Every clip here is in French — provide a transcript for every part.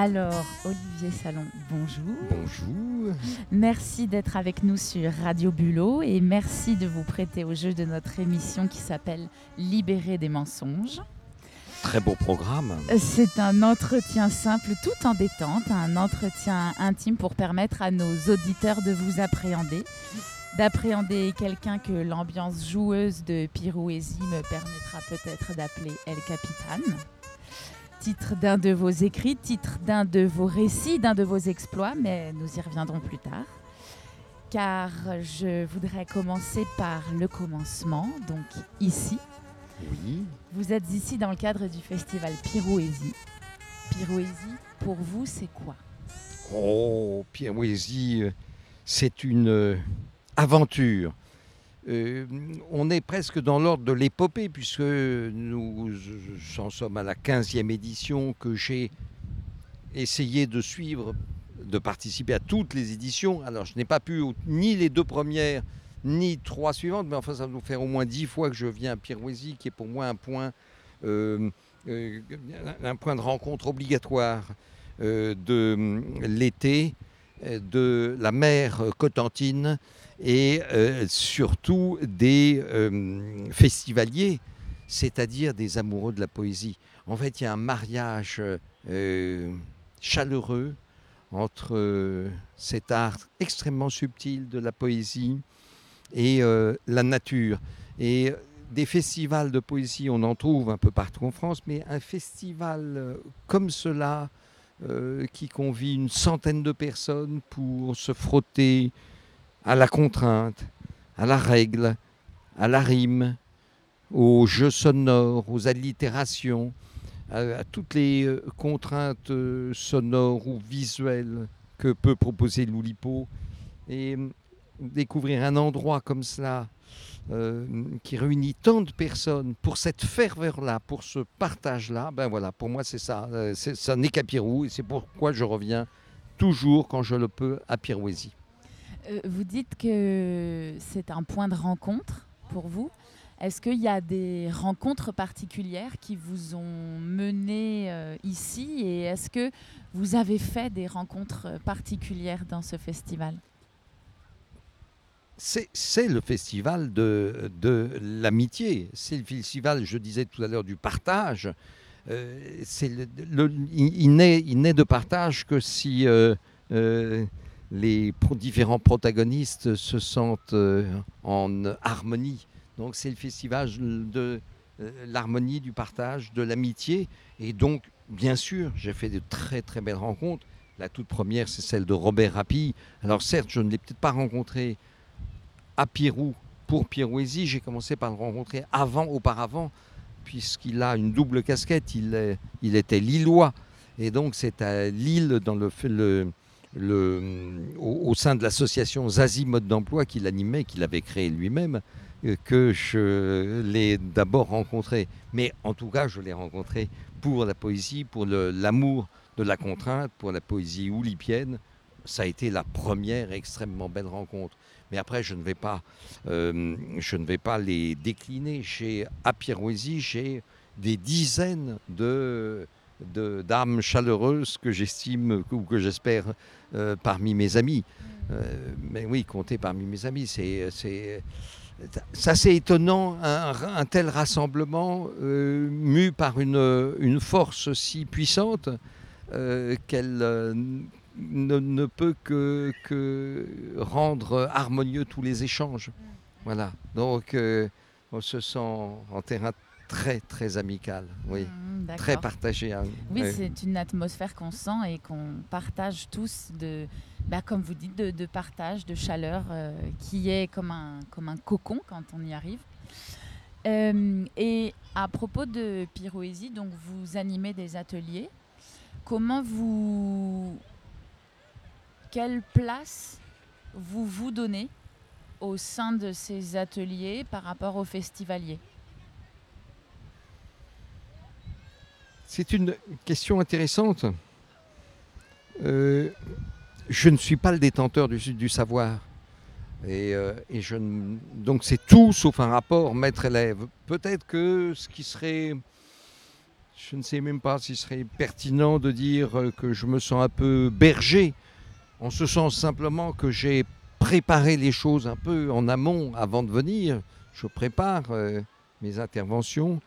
Alors, Olivier Salon, bonjour. Bonjour. Merci d'être avec nous sur Radio Bulot et merci de vous prêter au jeu de notre émission qui s'appelle Libérer des mensonges. Très beau programme. C'est un entretien simple tout en détente, un entretien intime pour permettre à nos auditeurs de vous appréhender, d'appréhender quelqu'un que l'ambiance joueuse de Pirouésie me permettra peut-être d'appeler El Capitan. Titre d'un de vos écrits, titre d'un de vos récits, d'un de vos exploits, mais nous y reviendrons plus tard. Car je voudrais commencer par le commencement, donc ici. Oui. Vous êtes ici dans le cadre du festival Pirouésie. Pirouésie, pour vous, c'est quoi? Oh, Pirouésie, c'est une euh, aventure. Euh, on est presque dans l'ordre de l'épopée, puisque nous en sommes à la 15e édition que j'ai essayé de suivre, de participer à toutes les éditions. Alors, je n'ai pas pu ni les deux premières, ni trois suivantes, mais enfin, ça va nous faire au moins dix fois que je viens à Pirouésie, qui est pour moi un point, euh, euh, de rencontre obligatoire de l'été, de la mer Cotentine et surtout des festivaliers, c'est-à-dire des amoureux de la poésie. En fait, il y a un mariage chaleureux entre cet art extrêmement subtil de la poésie et euh, la nature. Et des festivals de poésie, on en trouve un peu partout en France, mais un festival euh, comme cela, euh, qui convie une centaine de personnes pour se frotter à la contrainte, à la règle, à la rime, aux jeux sonores, aux allitérations, à, toutes les contraintes sonores ou visuelles que peut proposer l'Oulipo. Et découvrir un endroit comme cela euh, qui réunit tant de personnes pour cette ferveur-là, pour ce partage-là, ben voilà, pour moi c'est ça. Euh, ça n'est qu'à Pirou et c'est pourquoi je reviens toujours quand je le peux à Pirouésie. Euh, vous dites que c'est un point de rencontre pour vous. Est-ce qu'il y a des rencontres particulières qui vous ont mené ici et est-ce que vous avez fait des rencontres particulières dans ce festival? C'est le festival de, l'amitié. C'est le festival, je disais tout à l'heure, du partage. Euh, le, il, n'est de partage que si euh, euh, les différents protagonistes se sentent en harmonie. Donc c'est le festival de l'harmonie, du partage, de l'amitié. Et donc, bien sûr, j'ai fait de très très belles rencontres. La toute première, c'est celle de Robert Rapi. Alors certes, je ne l'ai peut-être pas rencontré à Pirou pour Pirouésie. J'ai commencé par le rencontrer avant, auparavant, puisqu'il a une double casquette. Il, était lillois. Et donc, c'est à Lille, dans le, le au, sein de l'association Zazie Mode d'Emploi qu'il animait, qu'il avait créé lui-même, euh, que je l'ai d'abord rencontré. Mais en tout cas, je l'ai rencontré pour la poésie, pour l'amour de la contrainte, pour la poésie oulipienne. Ça a été la première extrêmement belle rencontre mais après je ne vais pas, euh, je ne vais pas les décliner. Chez à Pirouésie, j'ai des dizaines de d'âmes chaleureuses que j'estime ou que j'espère euh, parmi mes amis. Euh, mais oui, compter parmi mes amis, c'est c'est assez étonnant, un, tel rassemblement mu par une, une, force si puissante qu'elle ne, peut que, que, rendre harmonieux tous les échanges. Voilà. Donc, euh, on se sent en terrain très, très amical. Oui. Mmh, très partagé. Hein. Oui, c'est une atmosphère qu'on sent et qu'on partage tous, de, bah, comme vous dites, de, partage, de chaleur, euh, qui est comme un, comme un cocon quand on y arrive. Euh, et à propos de Pyroésie, donc vous animez des ateliers. Comment vous, quelle place vous vous donnez au sein de ces ateliers par rapport aux festivaliers C'est une question intéressante. Euh, je ne suis pas le détenteur du, savoir. Et, euh, donc c'est tout sauf un rapport maître-élève. Peut-être que ce qui serait je ne sais même pas s'il serait pertinent de dire que je me sens un peu berger, en ce sens simplement que j'ai préparé les choses un peu en amont avant de venir. Je prépare euh, mes interventions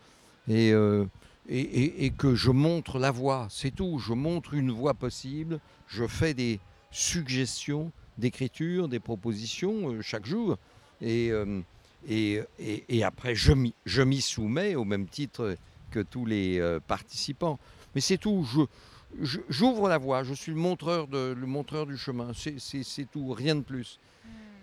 et, euh, et, et- et que je montre la voie, c'est tout. Je montre une voie possible, je fais des suggestions d'écriture, des propositions euh, chaque jour. Et, et, après, je m'y soumets au même titre que tous les euh, participants. Mais c'est tout. Je, j'ouvre la voie. Je suis le montreur, de, le montreur du chemin. C'est, tout. Rien de plus.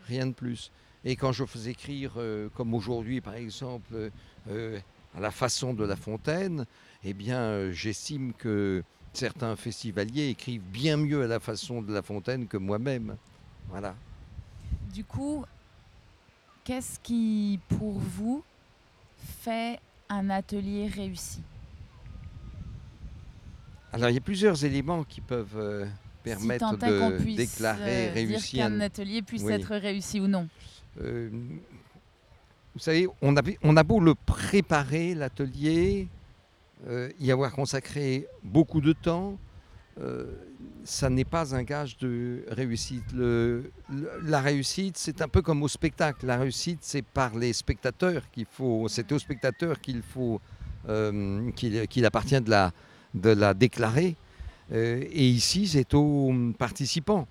Rien de plus. Et quand je fais écrire, euh, comme aujourd'hui par exemple, euh, euh, à la façon de La Fontaine, eh bien, euh, j'estime que certains festivaliers écrivent bien mieux à la façon de La Fontaine que moi-même. Voilà. Du coup, qu'est-ce qui, pour vous, fait un atelier réussi Alors, il y a plusieurs éléments qui peuvent euh, permettre si de déclarer euh, réussi dire un, qu'un atelier puisse Oui. être réussi ou non. Euh, vous savez, on a, on a beau le préparer, l'atelier, euh, y avoir consacré beaucoup de temps, ça n'est pas un gage de réussite. La réussite, c'est un peu comme au spectacle. La réussite, c'est par les spectateurs qu'il faut, c'est aux spectateurs qu'il faut, euh, qu'il appartient de la, déclarer. Euh, et ici, c'est aux participants.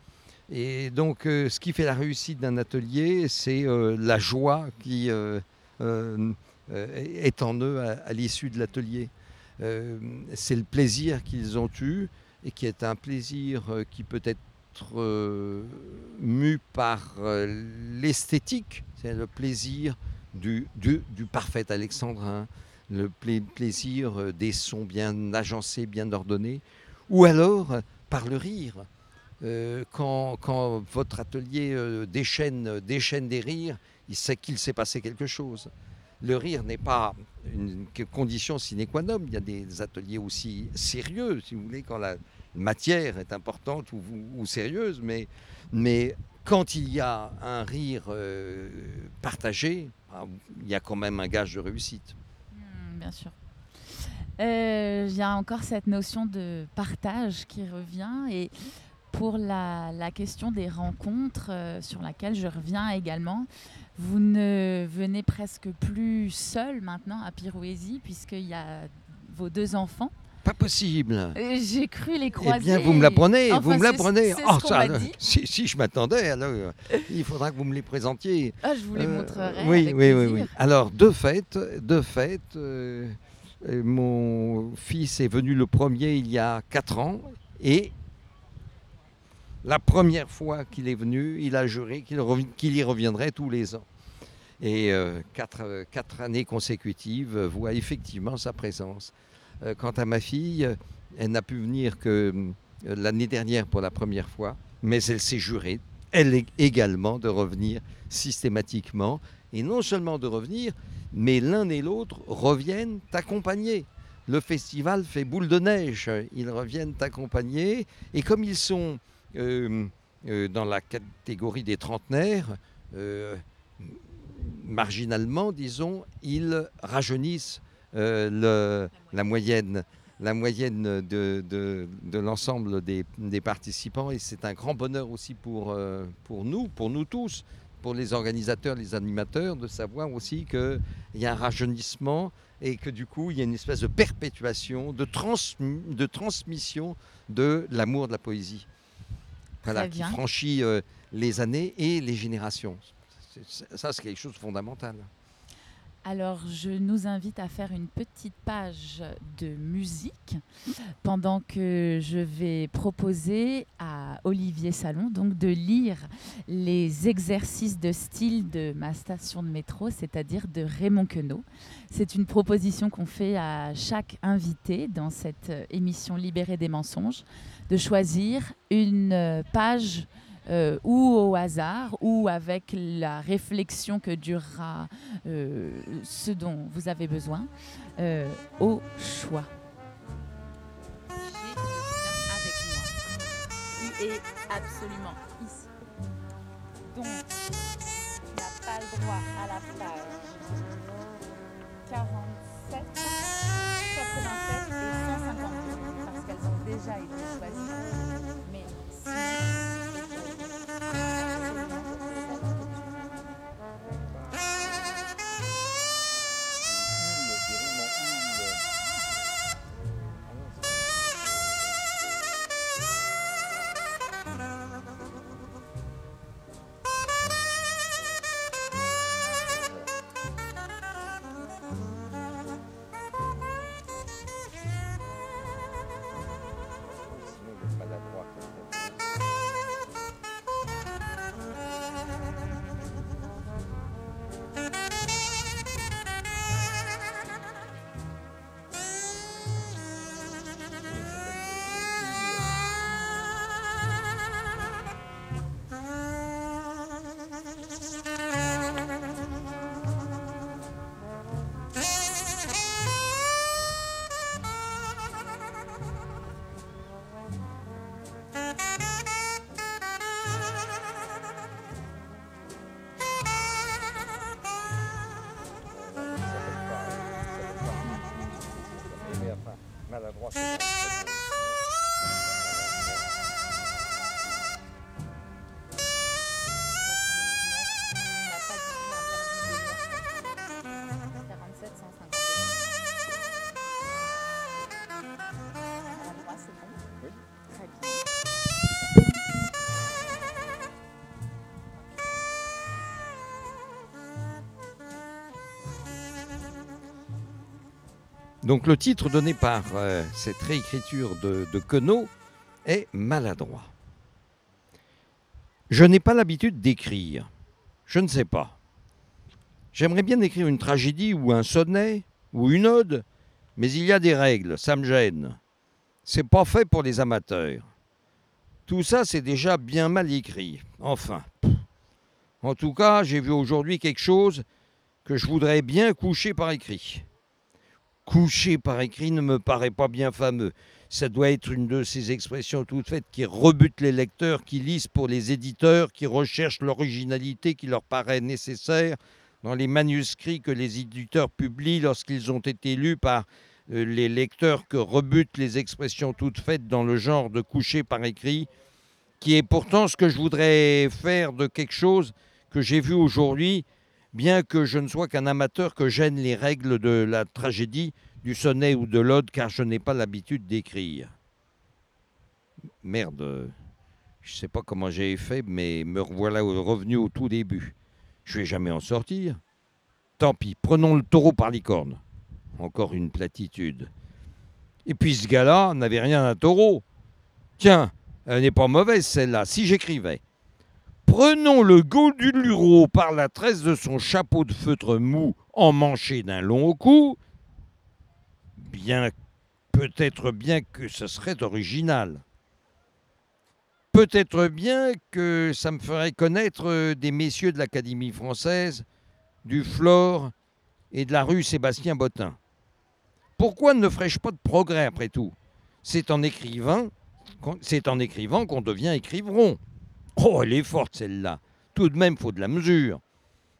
Et donc, euh, ce qui fait la réussite d'un atelier, c'est la joie qui est en eux à, l'issue de l'atelier. C'est le plaisir qu'ils ont eu et qui est un plaisir euh, qui peut être euh, mu par euh, l'esthétique, c'est le plaisir du, parfait alexandrin, le pla- plaisir des sons bien agencés, bien ordonnés, ou alors par le rire. Quand, votre atelier déchaîne des rires, il sait qu'il s'est passé quelque chose. Le rire n'est pas une condition sine qua non. Il y a des ateliers aussi sérieux, si vous voulez, quand la matière est importante ou, sérieuse, mais, quand il y a un rire euh, partagé, ah, il y a quand même un gage de réussite. Hmm, bien sûr. Euh, Il y a encore cette notion de partage qui revient et pour la, la question des rencontres euh, sur laquelle je reviens également, vous ne venez presque plus seul maintenant à Pirouésie puisqu'il y a vos deux enfants. Pas possible. Euh, J'ai cru les croiser. Eh bien, vous me l'apprenez, Enfin, vous me l'apprenez. Oh, ça, dit. si, si je m'attendais, alors euh, il faudra que vous me les présentiez. Ah, je vous les Euh, montrerai. oui, avec oui, oui, plaisir. oui. Alors, de fait, de fait euh, euh, mon fils est venu le premier il y a quatre ans et la première fois qu'il est venu, il a juré qu'il y reviendrait tous les ans. Et euh, quatre, années consécutives voient effectivement sa présence. Euh, quant à ma fille, elle n'a pu venir que euh, l'année dernière pour la première fois, mais elle s'est jurée, elle également, de revenir systématiquement. Et non seulement de revenir, mais l'un et l'autre reviennent accompagnés. Le festival fait boule de neige, ils reviennent accompagnés. Et comme ils sont dans la catégorie des trentenaires, euh, marginalement, disons, ils rajeunissent euh, la moyenne, la moyenne de, l'ensemble des, participants. Et c'est un grand bonheur aussi pour, euh, nous, pour nous tous, pour les organisateurs, les animateurs, de savoir aussi qu'il y a un rajeunissement et que du coup, il y a une espèce de perpétuation, de, de transmission de l'amour de la poésie. Voilà, qui franchit euh, les années et les générations. Ça, c'est quelque chose de fondamental. Alors, je nous invite à faire une petite page de musique pendant que je vais proposer à Olivier Salon donc de lire les exercices de style de ma station de métro, c'est-à-dire de Raymond Queneau. C'est une proposition qu'on fait à chaque invité dans cette euh, émission Libérée des mensonges de choisir une euh, page euh, ou au hasard ou avec la réflexion que durera euh, ce dont vous avez besoin euh, au choix. Avec moi. Est absolument ici. Donc, tu n'as pas le droit à la page 47, I'm vai. Il Donc le titre donné par euh, cette réécriture de, de Queneau est maladroit. Je n'ai pas l'habitude d'écrire. Je ne sais pas. J'aimerais bien écrire une tragédie ou un sonnet ou une ode, mais il y a des règles, ça me gêne. C'est pas fait pour les amateurs. Tout ça, c'est déjà bien mal écrit. Enfin. En tout cas, j'ai vu aujourd'hui quelque chose que je voudrais bien coucher par écrit. Coucher par écrit ne me paraît pas bien fameux. Ça doit être une de ces expressions toutes faites qui rebutent les lecteurs, qui lisent pour les éditeurs, qui recherchent l'originalité qui leur paraît nécessaire dans les manuscrits que les éditeurs publient lorsqu'ils ont été lus par euh, les lecteurs que rebutent les expressions toutes faites dans le genre de coucher par écrit, qui est pourtant ce que je voudrais faire de quelque chose que j'ai vu aujourd'hui, bien que je ne sois qu'un amateur que gêne les règles de la tragédie, du sonnet ou de l'ode, car je n'ai pas l'habitude d'écrire. Merde, je sais pas comment j'ai fait, mais me revoilà revenu au tout début. Je vais jamais en sortir. Tant pis, prenons le taureau par les cornes. Encore une platitude. Et puis ce gars-là n'avait rien d'un taureau. Tiens, elle n'est pas mauvaise celle-là. Si j'écrivais. Prenons le Gaudulureau par la tresse de son chapeau de feutre mou emmanché d'un long cou. Bien, peut-être bien que ce serait original. Peut-être bien que ça me ferait connaître euh, des messieurs de l'Académie française, du Flore et de la rue Sébastien Bottin. Pourquoi ne ferais-je pas de progrès après tout? C'est en écrivant, qu'on- c'est en écrivant qu'on devient écriveron. Oh, elle est forte celle-là. Tout de même, faut de la mesure.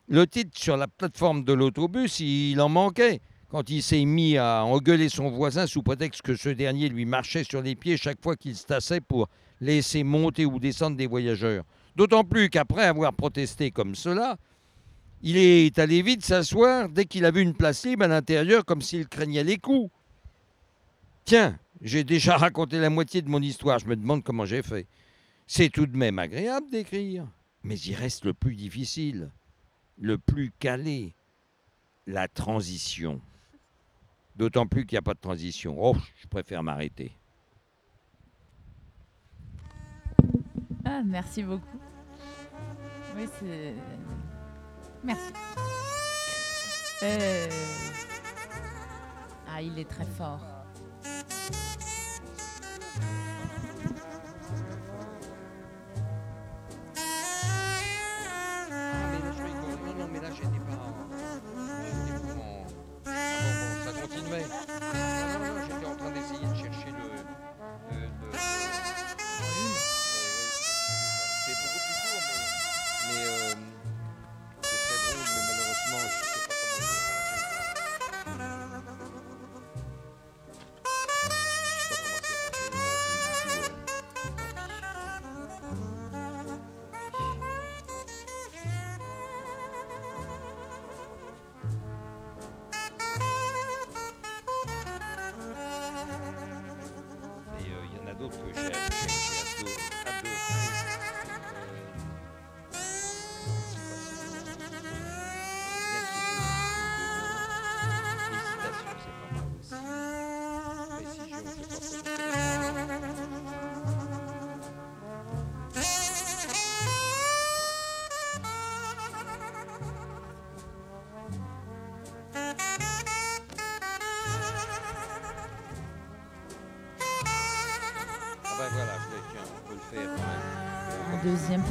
Le titre sur la plateforme de l'autobus, il en manquait quand il s'est mis à engueuler son voisin sous prétexte que ce dernier lui marchait sur les pieds chaque fois qu'il se tassait pour laisser monter ou descendre des voyageurs. D'autant plus qu'après avoir protesté comme cela, il est allé vite s'asseoir dès qu'il a vu une place libre à l'intérieur comme s'il craignait les coups. Tiens, j'ai déjà raconté la moitié de mon histoire, je me demande comment j'ai fait. C'est tout de même agréable d'écrire, mais il reste le plus difficile, le plus calé, la transition. D'autant plus qu'il n'y a pas de transition. Oh, je préfère m'arrêter. Ah, merci beaucoup. Oui, c'est. Merci. Euh, Ah, il est très fort.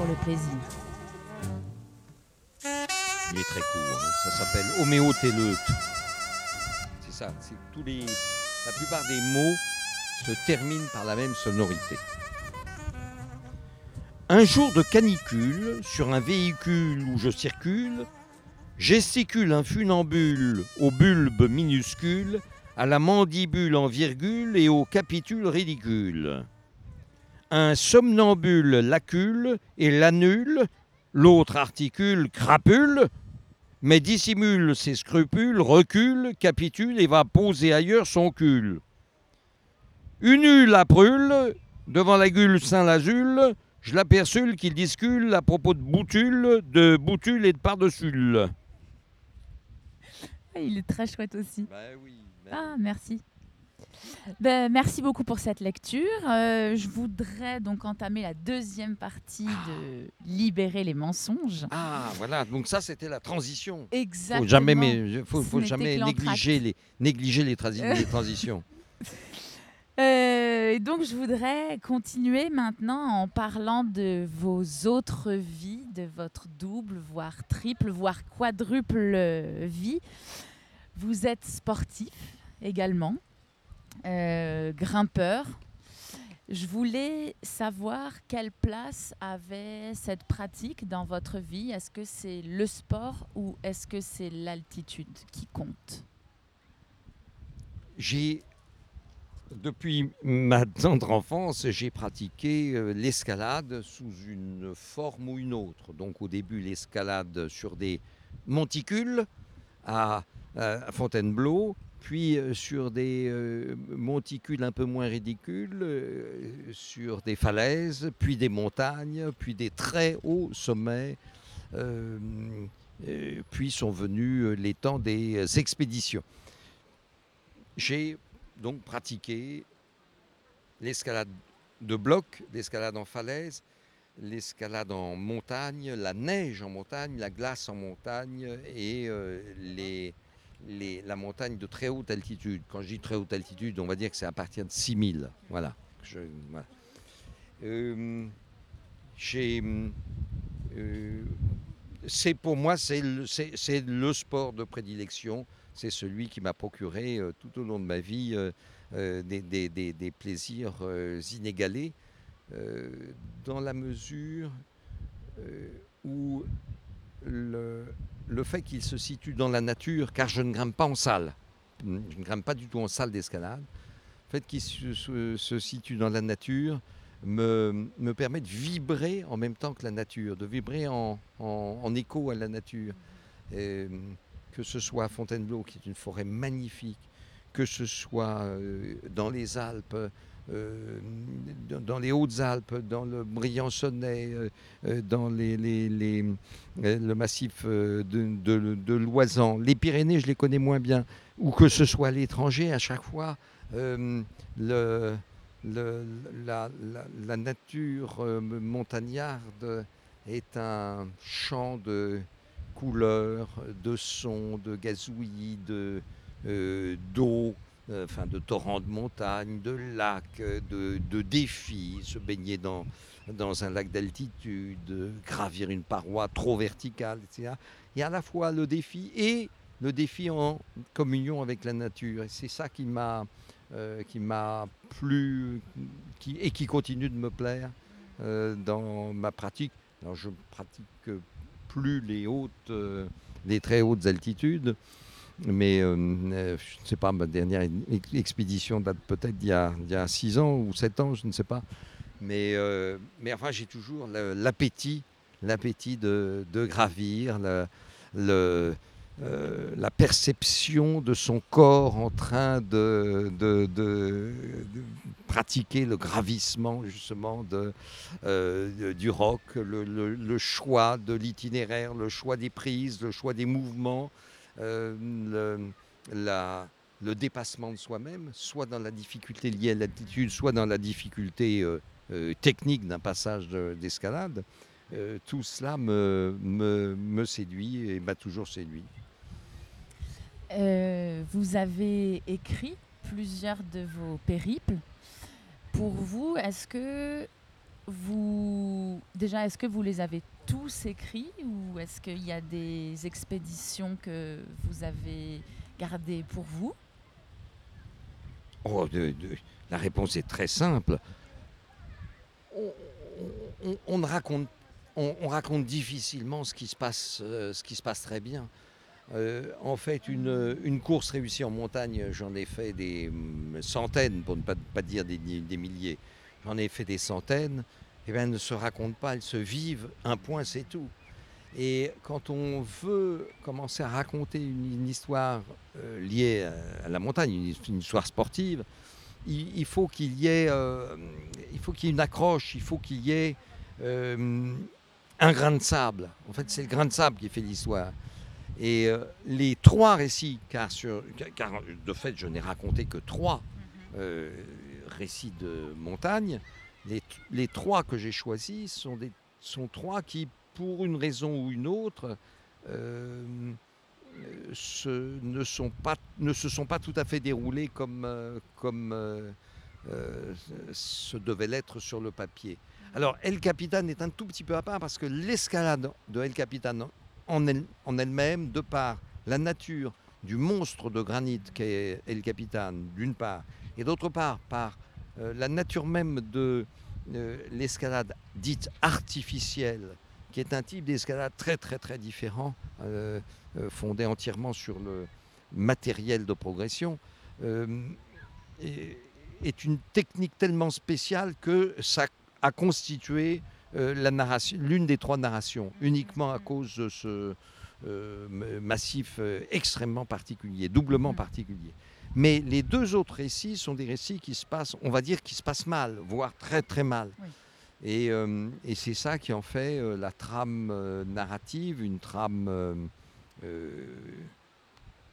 Le plaisir. Il est très court, hein. ça s'appelle homéotéleute. C'est ça, c'est tous les. La plupart des mots se terminent par la même sonorité. Un jour de canicule, sur un véhicule où je circule, gesticule un funambule au bulbe minuscule, à la mandibule en virgule et au capitule ridicule. Un somnambule lacule et l'annule, l'autre articule crapule, mais dissimule ses scrupules, recule, capitule et va poser ailleurs son cul. Une hule à brûle, devant la gueule Saint-Lazule, je l'aperçule qu'il discule à propos de boutule, de boutule et de par-dessus. Ah, Il est très chouette aussi. Oui. Ah, merci. Ben, merci beaucoup pour cette lecture. Euh, je voudrais donc entamer la deuxième partie de Libérer les mensonges. Ah, voilà, donc ça c'était la transition. Exactement. Faut jamais, mais, faut, jamais négliger les, négliger les, transi- les transitions. Euh, et donc, je voudrais continuer maintenant en parlant de vos autres vies, de votre double, voire triple, voire quadruple euh, vie. Vous êtes sportif également, euh, grimpeur. Je voulais savoir quelle place avait cette pratique dans votre vie. Est-ce que c'est le sport ou est-ce que c'est l'altitude qui compte? J'ai, depuis ma tendre enfance, j'ai pratiqué euh, l'escalade sous une forme ou une autre. Donc au début, l'escalade sur des monticules à, à Fontainebleau, puis euh, sur des euh, monticules un peu moins ridicules, euh, sur des falaises, puis des montagnes, puis des très hauts sommets. puis sont venus les temps des expéditions. J'ai donc pratiqué l'escalade de bloc, l'escalade en falaise, l'escalade en montagne, la neige en montagne, la glace en montagne et les, la montagne de très haute altitude. Quand je dis très haute altitude, on va dire que c'est à partir de 6000. Voilà. Voilà. Euh, euh, c'est pour moi, c'est le, le sport de prédilection. C'est celui qui m'a procuré euh, tout au long de ma vie des, des- plaisirs inégalés, dans la mesure où le, le fait qu'il se situe dans la nature, car je ne grimpe pas en salle, je ne grimpe pas du tout en salle d'escalade, le fait qu'il se, situe dans la nature me, me permet de vibrer en même temps que la nature, de vibrer en, écho à la nature. Que ce soit à Fontainebleau, qui est une forêt magnifique, que ce soit euh, dans les Alpes, euh, dans- les Hautes-Alpes, dans le Briançonnais, euh, euh, dans euh, le massif de, l'Oisan. Les Pyrénées, je les connais moins bien. Ou que ce soit à l'étranger, à chaque fois, la, nature montagnarde est un champ de couleurs, de sons, de gazouillis, de, d'eau, enfin de torrents de montagne, de lacs, euh, de, défis, se baigner dans, dans un lac d'altitude, euh, gravir une paroi trop verticale, etc. Il y a à la fois le défi et le défi en communion avec la nature. C'est ça qui m'a euh, plu et qui continue de me plaire euh, dans ma pratique. Alors je pratique plus les hautes, euh, les très hautes altitudes, mais euh, euh, je ne sais pas, ma dernière ex- expédition date peut-être d'il y a, six ans ou sept ans, je ne sais pas. Mais, euh, mais enfin, j'ai toujours l'appétit, l'appétit de, gravir, le, la perception de son corps en train de, de- pratiquer le gravissement justement du rock, le, choix de l'itinéraire, le choix des prises, le choix des mouvements, le, la- le dépassement de soi-même, soit dans la difficulté liée à l'attitude, soit dans la difficulté euh, euh, technique d'un passage de- d'escalade. Euh, tout cela me, me, me séduit et m'a toujours séduit. Euh, vous avez écrit plusieurs de vos périples. Pour vous, est-ce que vous déjà est-ce que vous les avez tous écrits ou est-ce qu'il y a des expéditions que vous avez gardées pour vous? Oh, la réponse est très simple. On, on- raconte, on, on raconte difficilement ce qui se passe, euh, ce qui se passe très bien. Euh, en fait, une, course réussie en montagne, j'en ai fait des hum, centaines, pour ne pas, dire des milliers. J'en ai fait des centaines. Et bien, elles ne se racontent pas, elles se vivent. Un point, c'est tout. Et quand on veut commencer à raconter une, une histoire euh, liée à, à la montagne, une, une histoire sportive, il, il faut qu'il y ait, euh, il faut qu'il y ait une accroche, il faut qu'il y ait euh, un grain de sable. En fait, c'est le grain de sable qui fait l'histoire. Et les trois récits, car, sur- car de fait, je n'ai raconté que trois euh, récits de montagne, les, les trois que j'ai choisis sont, des, sont trois qui, pour une raison ou une autre, euh, se, ne, sont pas, ne se sont pas tout à fait déroulés comme, euh, comme euh, euh, ce devait l'être sur le papier. Alors, El Capitan est un tout petit peu à part parce que l'escalade de El Capitan en elle- en elle-même, de par la nature du monstre de granit qu'est El Capitan, d'une part, et d'autre part, par la nature même de euh, l'escalade dite artificielle, qui est un type d'escalade très très très différent, euh, euh, fondé entièrement sur le matériel de progression, euh, est, est une technique tellement spéciale que ça a constitué euh, l'une des trois narrations, uniquement à cause de ce euh, massif euh, extrêmement particulier, doublement Mhm. particulier. Mais les deux autres récits sont des récits qui se passent, on va dire, qui se passent mal, voire très très mal. Oui. Et, euh, et c'est ça qui en fait euh, la trame euh, narrative, une trame,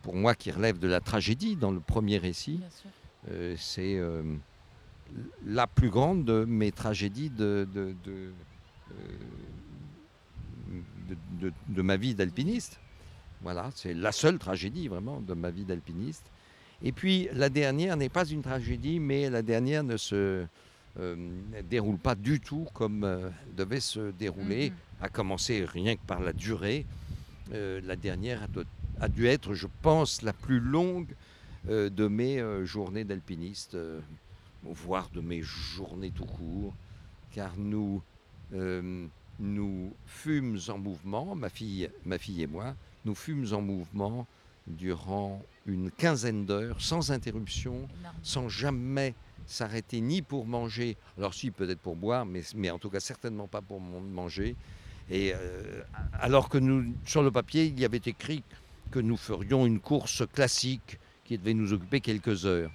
pour moi, qui relève de la tragédie dans le premier récit. C'est la plus grande de mes tragédies de, de- de- de ma vie d'alpiniste. Voilà, c'est la seule tragédie vraiment de ma vie d'alpiniste. Et puis la dernière n'est pas une tragédie, mais la dernière ne se euh, déroule pas du tout comme euh, devait se dérouler, Mhm. à commencer rien que par la durée. Euh, la dernière a, de- a dû être, je pense, la plus longue euh, de mes journées d'alpiniste, voire de mes journées tout court, car nous, nous fûmes en mouvement, ma fille, ma fille et moi, nous fûmes en mouvement durant une quinzaine d'heures, sans interruption, Énorme. sans jamais s'arrêter ni pour manger, alors si peut-être pour boire, mais, mais en tout cas certainement pas pour manger. Et euh, alors que nous, sur le papier, il y avait écrit que nous ferions une course classique qui devait nous occuper quelques heures.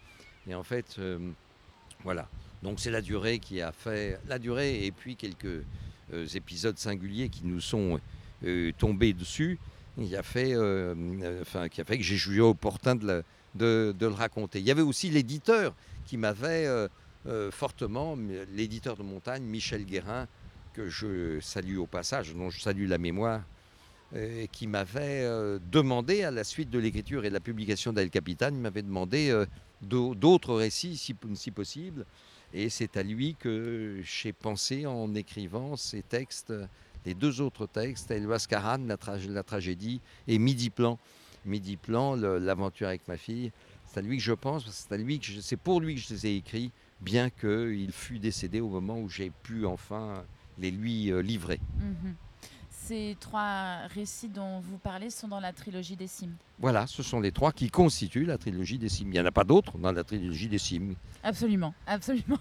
Et en fait, euh, voilà. Donc c'est la durée qui a fait la durée et puis quelques euh, épisodes singuliers qui nous sont tombés dessus, qui a fait, euh, euh, enfin, qui a fait que j'ai jugé opportun de, de- le raconter. Il y avait aussi l'éditeur qui m'avait euh, fortement, l'éditeur de montagne, Michel Guérin, que je salue au passage, dont je salue la mémoire, euh, qui m'avait demandé, à la suite de l'écriture et de la publication d'El Capitan, il m'avait demandé d'au- d'autres récits, si, si possible. Et c'est à lui que j'ai pensé en écrivant ces textes, les deux autres textes, El Huascaran, la, tra- la tragédie, et Midi Plan. Midi Plan, l'aventure avec ma fille. C'est à lui que je pense, parce que c'est à lui que je- c'est pour lui que je les ai écrits, bien qu'il fût décédé au moment où j'ai pu enfin les lui euh, livrer. Mhm. Ces trois récits dont vous parlez sont dans la trilogie des cimes. Voilà, ce sont les trois qui constituent la trilogie des cimes. Il n'y en a pas d'autres dans la trilogie des cimes. Absolument, absolument.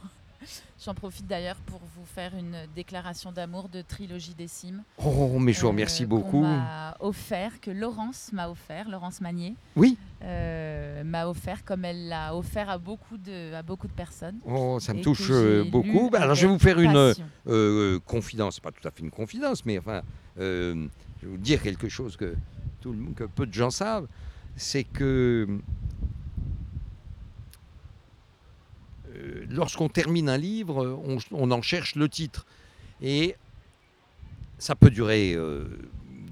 J'en profite d'ailleurs pour vous faire une déclaration d'amour de Trilogie des Cimes. Oh, mais je vous remercie euh, beaucoup. qu'on m'a offert, que Laurence m'a offert, Laurence Magnier, Oui. euh, m'a offert comme elle l'a offert à beaucoup de, à beaucoup de personnes. Oh, ça me touche euh, beaucoup. Bah, alors, je vais vous faire une euh, confidence. Pas tout à fait une confidence, mais enfin, euh, je vais vous dire quelque chose que, tout le monde, que peu de gens savent. C'est que lorsqu'on termine un livre, on, en cherche le titre. Et ça peut durer euh,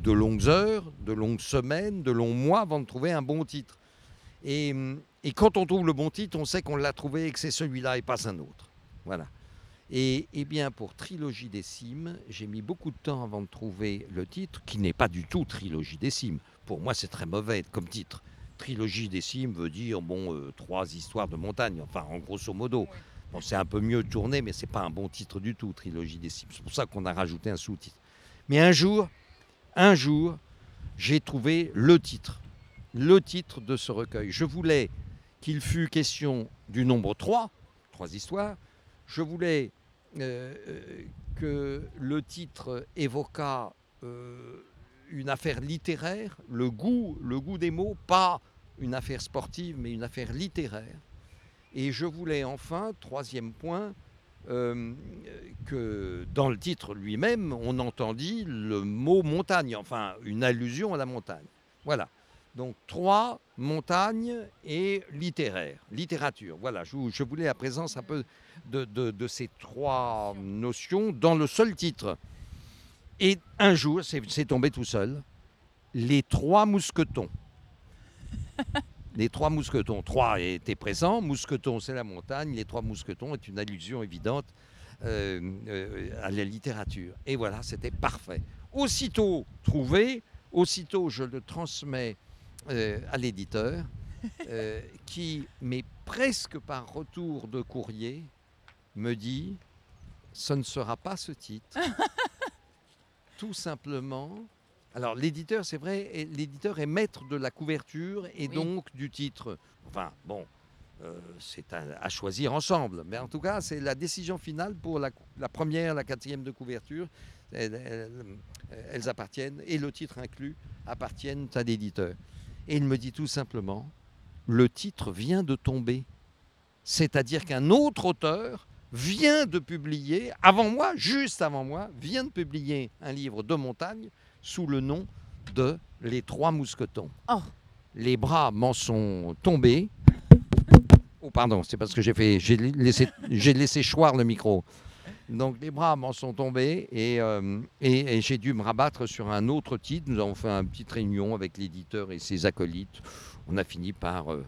de longues heures, de longues semaines, de longs mois avant de trouver un bon titre. Et, et quand on trouve le bon titre, on sait qu'on l'a trouvé et que c'est celui-là et pas un autre. Voilà. Et, eh bien, pour Trilogie des Cimes, j'ai mis beaucoup de temps avant de trouver le titre, qui n'est pas du tout Trilogie des Cimes. Pour moi, c'est très mauvais comme titre. Trilogie des Cimes veut dire, bon, euh, trois histoires de montagne, enfin, en grosso modo. Bon, c'est un peu mieux tourné, mais c'est pas un bon titre du tout, Trilogie des Cimes. C'est pour ça qu'on a rajouté un sous-titre. Mais un jour, un jour, j'ai trouvé le titre, le titre de ce recueil. Je voulais qu'il fût question du nombre 3, trois histoires. Je voulais euh, euh, que le titre évoquât euh, une affaire littéraire, le goût, le goût des mots, pas une affaire sportive, mais une affaire littéraire. Et je voulais enfin, troisième point, euh, que dans le titre lui-même, on entendit le mot montagne, enfin une allusion à la montagne. Voilà. Donc trois, montagne et littéraire, littérature. Voilà, je, voulais la présence un peu de ces trois notions dans le seul titre. Et un jour, c'est tombé tout seul, les trois mousquetons. les trois mousquetons. Trois étaient présents. Mousqueton, c'est la montagne. Les trois mousquetons est une allusion évidente euh, euh, à la littérature. Et voilà, c'était parfait. Aussitôt trouvé, aussitôt je le transmets euh, à l'éditeur, qui, mais presque par retour de courrier, me dit ce ne sera pas ce titre. Tout simplement. Alors l'éditeur, c'est vrai, l'éditeur est maître de la couverture et Oui. donc du titre. Enfin, bon, euh, c'est à, à choisir ensemble. Mais en tout cas, c'est la décision finale pour la, la première, la quatrième de couverture. Elles, elles- elles appartiennent, et le titre inclus, appartiennent à l'éditeur. Et il me dit tout simplement, le titre vient de tomber. C'est-à-dire qu'un autre auteur vient de publier, avant moi, juste avant moi, vient de publier un livre de montagne sous le nom de Les Trois Mousquetons. Oh. Les bras m'en sont tombés. Oh, pardon, c'est parce que j'ai fait, j'ai laissé, j'ai laissé choir le micro. Donc les bras m'en sont tombés et, euh, et- et j'ai dû me rabattre sur un autre titre. Nous avons fait une petite réunion avec l'éditeur et ses acolytes. On a fini par euh,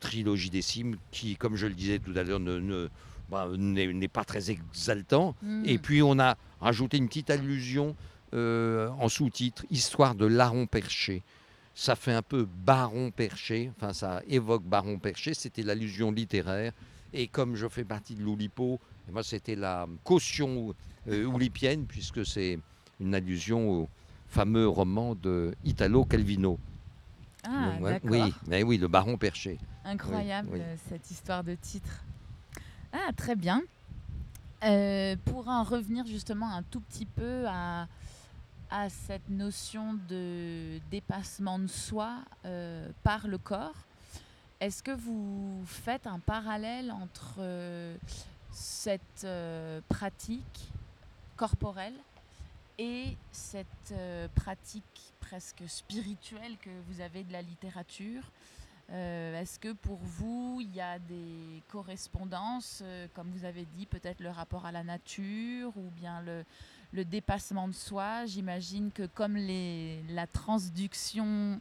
Trilogie des cimes, qui, comme je le disais tout à l'heure, ne, ne- bah, n'est pas très exaltant. Mm. Et puis on a rajouté une petite allusion euh, en sous-titre, Histoire de Larron Perché. Ça fait un peu Baron Perché, enfin ça évoque Baron Perché, c'était l'allusion littéraire. Et comme je fais partie de l'Oulipo, eh ben, c'était la caution euh, oulipienne, puisque c'est une allusion au fameux roman de Italo Calvino. Ah, Donc, ouais, d'accord. oui, mais oui, le Baron Perché. Incroyable oui. euh, cette histoire de titre. Ah, très bien. Euh, pour en revenir justement un tout petit peu à, cette notion de dépassement de soi euh, par le corps, est-ce que vous faites un parallèle entre euh, cette pratique corporelle et cette pratique presque spirituelle que vous avez de la littérature euh, Est-ce que pour vous, il y a des correspondances, euh, comme vous avez dit, peut-être le rapport à la nature ou bien le, dépassement de soi? J'imagine que comme la transduction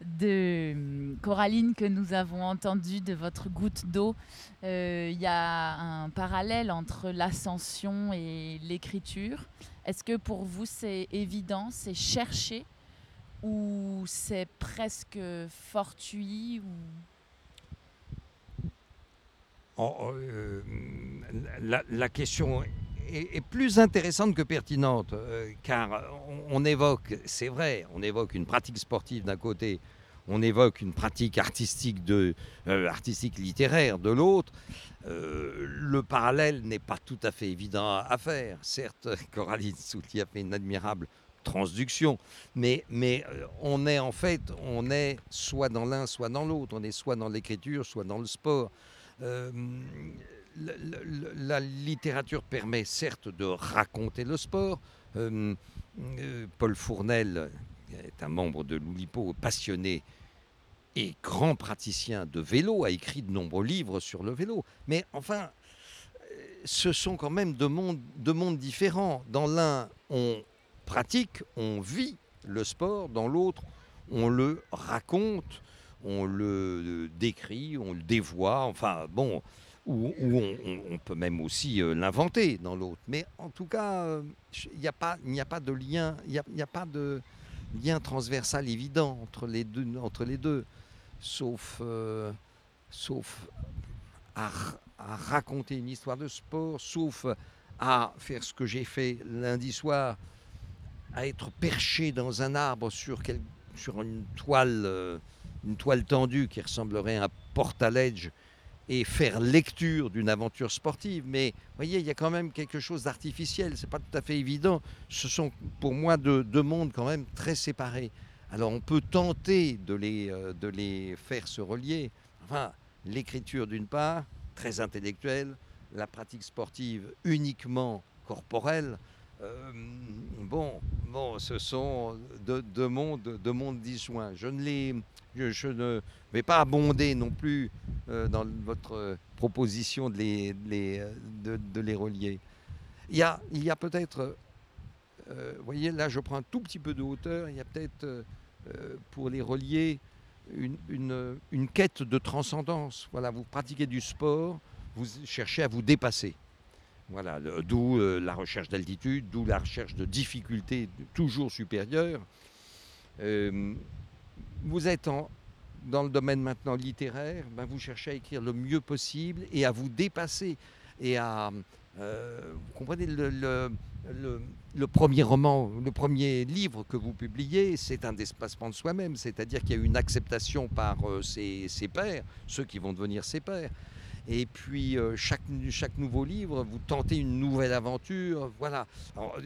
de hum, Coraline que nous avons entendue de votre goutte d'eau, euh, il y a un parallèle entre l'ascension et l'écriture. Est-ce que pour vous, c'est évident, c'est cherché ou c'est presque fortuit ou... Oh, oh, euh, la, question est, plus intéressante que pertinente, euh, car on, évoque, c'est vrai, on évoque une pratique sportive d'un côté, on évoque une pratique artistique, de, artistique littéraire de l'autre. le parallèle n'est pas tout à fait évident à faire. Certes, Coraline Soutli a fait une admirable transduction. Mais, mais euh, on est en fait, on est soit dans l'un, soit dans l'autre. On est soit dans l'écriture, soit dans le sport. Euh, la, littérature permet certes de raconter le sport. Euh, Paul Fournel est un membre de l'Oulipo passionné et grand praticien de vélo, a écrit de nombreux livres sur le vélo. Mais enfin, ce sont quand même deux mondes, deux mondes différents. Dans l'un, on pratique, on vit le sport, dans l'autre, on le raconte, on le décrit, on le dévoie, enfin bon, ou, on, peut même aussi euh, l'inventer dans l'autre. Mais en tout cas, euh, il n'y a, pas, de lien, transversal évident entre les deux, sauf, euh, à, raconter une histoire de sport, sauf à faire ce que j'ai fait lundi soir, à être perché dans un arbre sur, sur une, toile, euh, une toile tendue qui ressemblerait à un portaledge et faire lecture d'une aventure sportive. Mais vous voyez, il y a quand même quelque chose d'artificiel, c'est pas tout à fait évident. Ce sont pour moi deux, mondes quand même très séparés. Alors on peut tenter de les, euh, de les faire se relier. Enfin, l'écriture d'une part, très intellectuelle, la pratique sportive uniquement corporelle. Euh, bon, bon, ce sont deux, mondes, deux mondes disjoints. Je ne, vais pas abonder non plus euh, dans votre proposition de les, de, les relier. Il y a, il y a peut-être, euh, vous voyez, là je prends un tout petit peu de hauteur, il y a peut-être pour les relier une, une, une quête de transcendance. Voilà, vous pratiquez du sport, vous cherchez à vous dépasser. Voilà, d'où euh, la recherche d'altitude, d'où la recherche de difficultés toujours supérieures. Euh, vous êtes dans le domaine maintenant littéraire, ben vous cherchez à écrire le mieux possible et à vous dépasser et euh, vous comprenez, le, premier roman, le premier livre que vous publiez, c'est un dépassement de soi-même, c'est-à-dire qu'il y a une acceptation par ses, ses, pairs, ceux qui vont devenir ses pairs. Et puis euh, chaque, nouveau livre, vous tentez une nouvelle aventure. Voilà,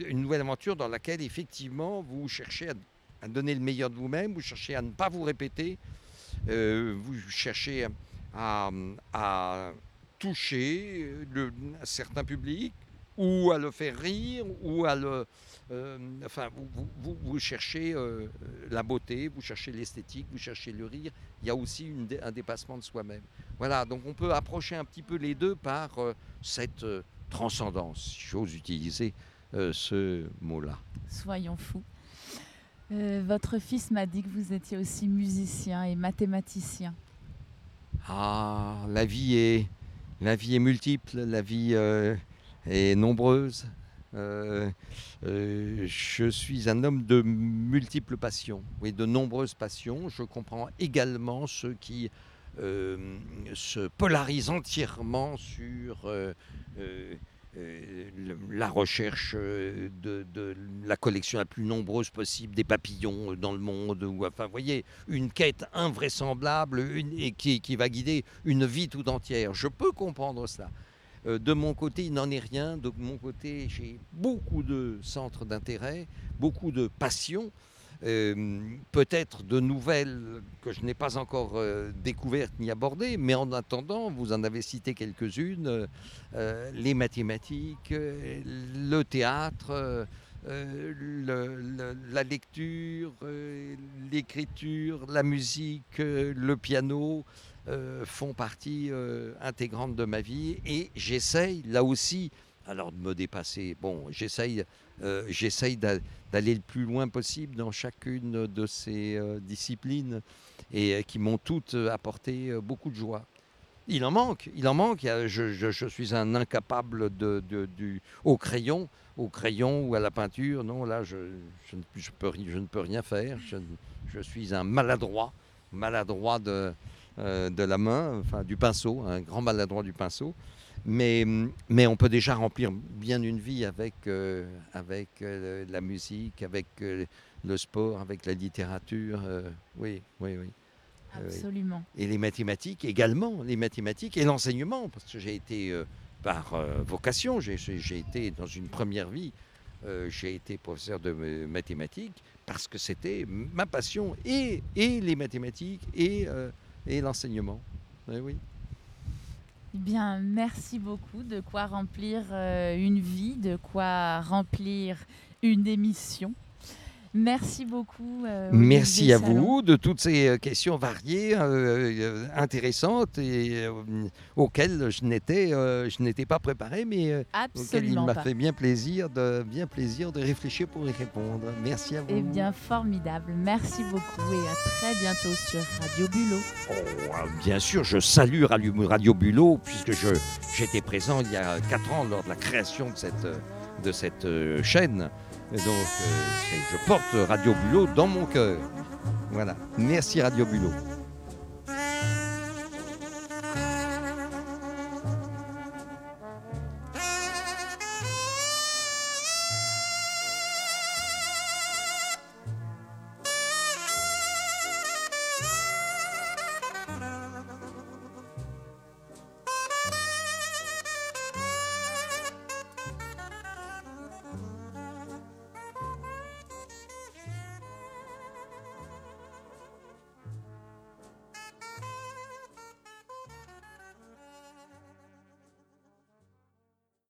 une nouvelle aventure dans laquelle effectivement vous cherchez à, donner le meilleur de vous-même, vous cherchez à ne pas vous répéter, euh, vous cherchez à, toucher un certain public ou à le faire rire ou à le, euh, enfin, vous, cherchez euh, la beauté, vous cherchez l'esthétique, vous cherchez le rire. Il y a aussi un dépassement de soi-même. Voilà, donc on peut approcher un petit peu les deux par euh, cette transcendance, si j'ose utiliser ce mot-là. Soyons fous. votre fils m'a dit que vous étiez aussi musicien et mathématicien. Ah, la vie est, la vie est multiple, la vie est nombreuse. Euh, euh, je suis un homme de multiples passions, oui, de nombreuses passions. Je comprends également ceux qui euh, se polarisent entièrement sur la recherche de, la collection la plus nombreuse possible des papillons dans le monde. Ou, enfin, vous voyez, une quête invraisemblable et qui, qui va guider une vie tout entière. Je peux comprendre cela. Euh, de mon côté, il n'en est rien. De mon côté, j'ai beaucoup de centres d'intérêt, beaucoup de passions. Euh, peut-être de nouvelles que je n'ai pas encore euh, découvertes ni abordées, mais en attendant, vous en avez cité quelques-unes, les mathématiques, le théâtre, la lecture, l'écriture, la musique, le piano, euh, font partie euh, intégrante de ma vie et j'essaye là aussi alors de me dépasser. Bon, j'essaye, euh, d'aller le plus loin possible dans chacune de ces disciplines et qui m'ont toutes apporté beaucoup de joie. Il en manque, il en manque. Je, suis un incapable de, du, au crayon, au crayon ou à la peinture. Non, là, je, ne, peux, je ne peux rien faire. je suis un maladroit, maladroit de, euh, de la main, enfin du pinceau, un grand maladroit du pinceau. Mais, mais on peut déjà remplir bien une vie avec, euh, avec euh, la musique, avec le sport, avec la littérature. oui, oui, oui. Absolument. Et les mathématiques également, les mathématiques et l'enseignement, parce que j'ai été par vocation, j'ai été dans une première vie, euh, j'ai été professeur de mathématiques parce que c'était ma passion et, et, les mathématiques et, et l'enseignement. oui. Eh bien, merci beaucoup. De quoi remplir une vie, de quoi remplir une émission. Merci beaucoup. Euh, Merci à vous de toutes ces euh, questions variées, euh, intéressantes et auxquelles je n'étais, je n'étais pas préparé, mais auxquelles il m'a fait bien plaisir de bien plaisir de réfléchir pour y répondre. Merci à vous. Eh bien, formidable. Merci beaucoup et à très bientôt sur Radio Bulot. Oh, bien sûr, je salue Radio Bulot puisque je j'étais présent il y a quatre ans lors de la création de cette de cette chaîne. Et donc, euh, je porte Radio Bulot dans mon cœur. Voilà. Merci Radio Bulot.